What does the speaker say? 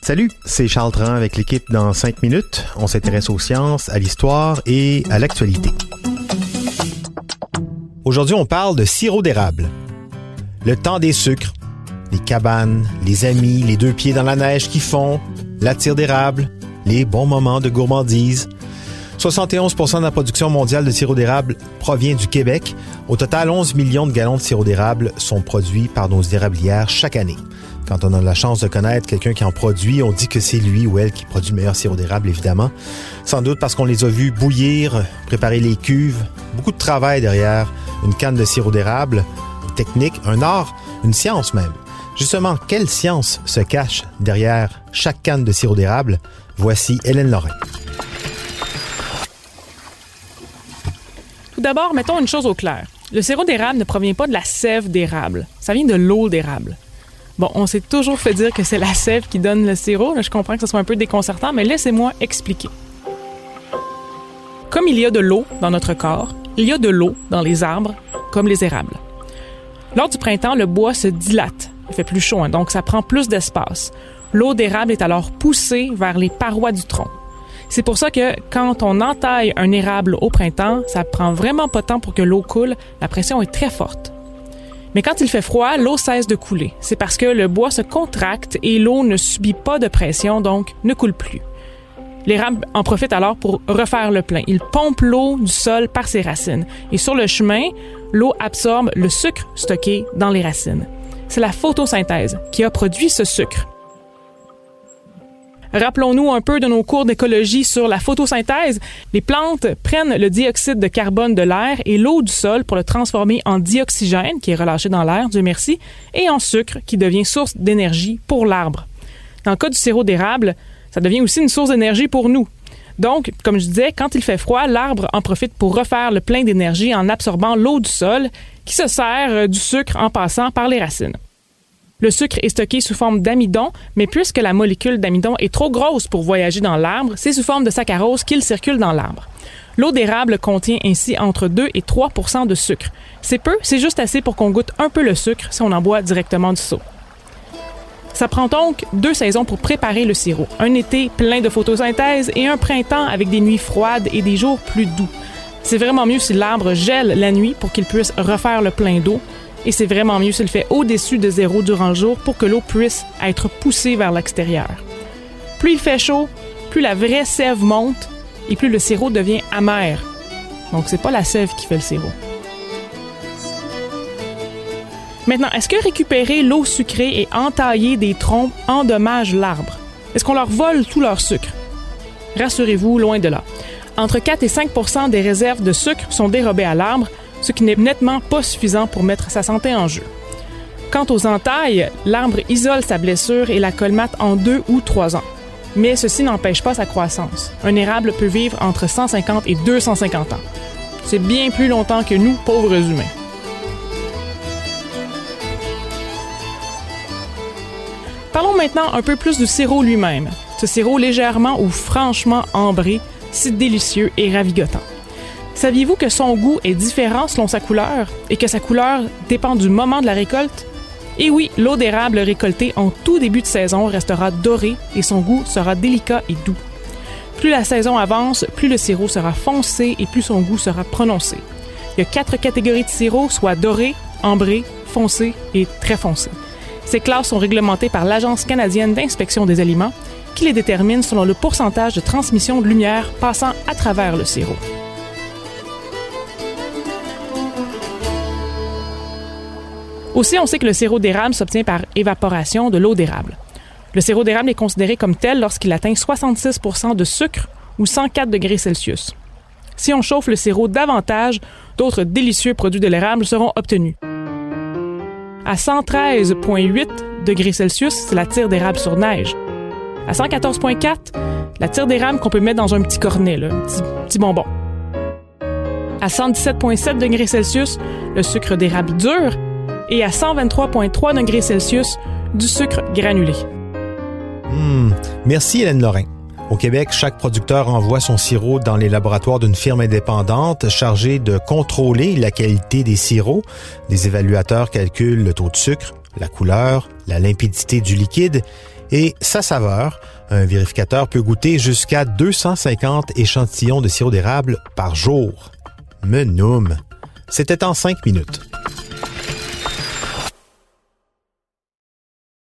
Salut, c'est Charles Tran avec l'équipe dans 5 minutes. On s'intéresse aux sciences, à l'histoire et à l'actualité. Aujourd'hui, on parle de sirop d'érable. Le temps des sucres, les cabanes, les amis, les deux pieds dans la neige qui font, la tire d'érable, les bons moments de gourmandise. 71 de la production mondiale de sirop d'érable provient du Québec. Au total, 11 millions de gallons de sirop d'érable sont produits par nos érablières chaque année. Quand on a la chance de connaître quelqu'un qui en produit, on dit que c'est lui ou elle qui produit le meilleur sirop d'érable, évidemment. Sans doute parce qu'on les a vus bouillir, préparer les cuves. Beaucoup de travail derrière une canne de sirop d'érable, une technique, un art, une science même. Justement, quelle science se cache derrière chaque canne de sirop d'érable? Voici Hélène Lorrain. Tout d'abord, mettons une chose au clair. Le sirop d'érable ne provient pas de la sève d'érable. Ça vient de l'eau d'érable. Bon, on s'est toujours fait dire que c'est la sève qui donne le sirop. je comprends que ce soit un peu déconcertant, mais laissez-moi expliquer. Comme il y a de l'eau dans notre corps, il y a de l'eau dans les arbres, comme les érables. Lors du printemps, le bois se dilate. Il fait plus chaud, hein, donc ça prend plus d'espace. L'eau d'érable est alors poussée vers les parois du tronc. C'est pour ça que quand on entaille un érable au printemps, ça prend vraiment pas de temps pour que l'eau coule. La pression est très forte. Mais quand il fait froid, l'eau cesse de couler. C'est parce que le bois se contracte et l'eau ne subit pas de pression, donc ne coule plus. L'érable en profite alors pour refaire le plein. Il pompe l'eau du sol par ses racines. Et sur le chemin, l'eau absorbe le sucre stocké dans les racines. C'est la photosynthèse qui a produit ce sucre. Rappelons-nous un peu de nos cours d'écologie sur la photosynthèse. Les plantes prennent le dioxyde de carbone de l'air et l'eau du sol pour le transformer en dioxygène, qui est relâché dans l'air, Dieu merci, et en sucre, qui devient source d'énergie pour l'arbre. Dans le cas du sirop d'érable, ça devient aussi une source d'énergie pour nous. Donc, comme je disais, quand il fait froid, l'arbre en profite pour refaire le plein d'énergie en absorbant l'eau du sol, qui se sert du sucre en passant par les racines. Le sucre est stocké sous forme d'amidon, mais puisque la molécule d'amidon est trop grosse pour voyager dans l'arbre, c'est sous forme de saccharose qu'il circule dans l'arbre. L'eau d'érable contient ainsi entre 2 et 3% de sucre. C'est peu, c'est juste assez pour qu'on goûte un peu le sucre si on en boit directement du seau. Ça prend donc deux saisons pour préparer le sirop. Un été plein de photosynthèse et un printemps avec des nuits froides et des jours plus doux. C'est vraiment mieux si l'arbre gèle la nuit pour qu'il puisse refaire le plein d'eau et c'est vraiment mieux s'il fait au-dessus de zéro durant le jour pour que l'eau puisse être poussée vers l'extérieur. Plus il fait chaud, plus la vraie sève monte et plus le sirop devient amer. Donc c'est pas la sève qui fait le sirop. Maintenant, est-ce que récupérer l'eau sucrée et entailler des troncs endommage l'arbre? Est-ce qu'on leur vole tout leur sucre? Rassurez-vous, loin de là. Entre 4 et 5% des réserves de sucre sont dérobées à l'arbre, ce qui n'est nettement pas suffisant pour mettre sa santé en jeu. Quant aux entailles, l'arbre isole sa blessure et la colmate en deux ou trois ans. Mais ceci n'empêche pas sa croissance. Un érable peut vivre entre 150 et 250 ans. C'est bien plus longtemps que nous, pauvres humains. Parlons maintenant un peu plus du sirop lui-même. Ce sirop légèrement ou franchement ambré, si délicieux et ravigotant. Saviez-vous que son goût est différent selon sa couleur et que sa couleur dépend du moment de la récolte? Et oui, l'eau d'érable récoltée en tout début de saison restera dorée et son goût sera délicat et doux. Plus la saison avance, plus le sirop sera foncé et plus son goût sera prononcé. Il y a quatre catégories de sirop, soit doré, ambré, foncé et très foncé. Ces classes sont réglementées par l'Agence canadienne d'inspection des aliments qui les détermine selon le pourcentage de transmission de lumière passant à travers le sirop. Aussi, on sait que le sirop d'érable s'obtient par évaporation de l'eau d'érable. Le sirop d'érable est considéré comme tel lorsqu'il atteint 66% de sucre ou 104 degrés Celsius. Si on chauffe le sirop davantage, d'autres délicieux produits de l'érable seront obtenus. À 113,8 degrés Celsius, c'est la tire d'érable sur neige. À 114,4, la tire d'érable qu'on peut mettre dans un petit cornet, un petit, petit bonbon. À 117,7 degrés Celsius, le sucre d'érable dur et à 123,3 degrés Celsius du sucre granulé. Hmm. Merci Hélène Lorrain. Au Québec, chaque producteur envoie son sirop dans les laboratoires d'une firme indépendante chargée de contrôler la qualité des sirops. Des évaluateurs calculent le taux de sucre, la couleur, la limpidité du liquide et sa saveur. Un vérificateur peut goûter jusqu'à 250 échantillons de sirop d'érable par jour. Menoum. C'était en cinq minutes.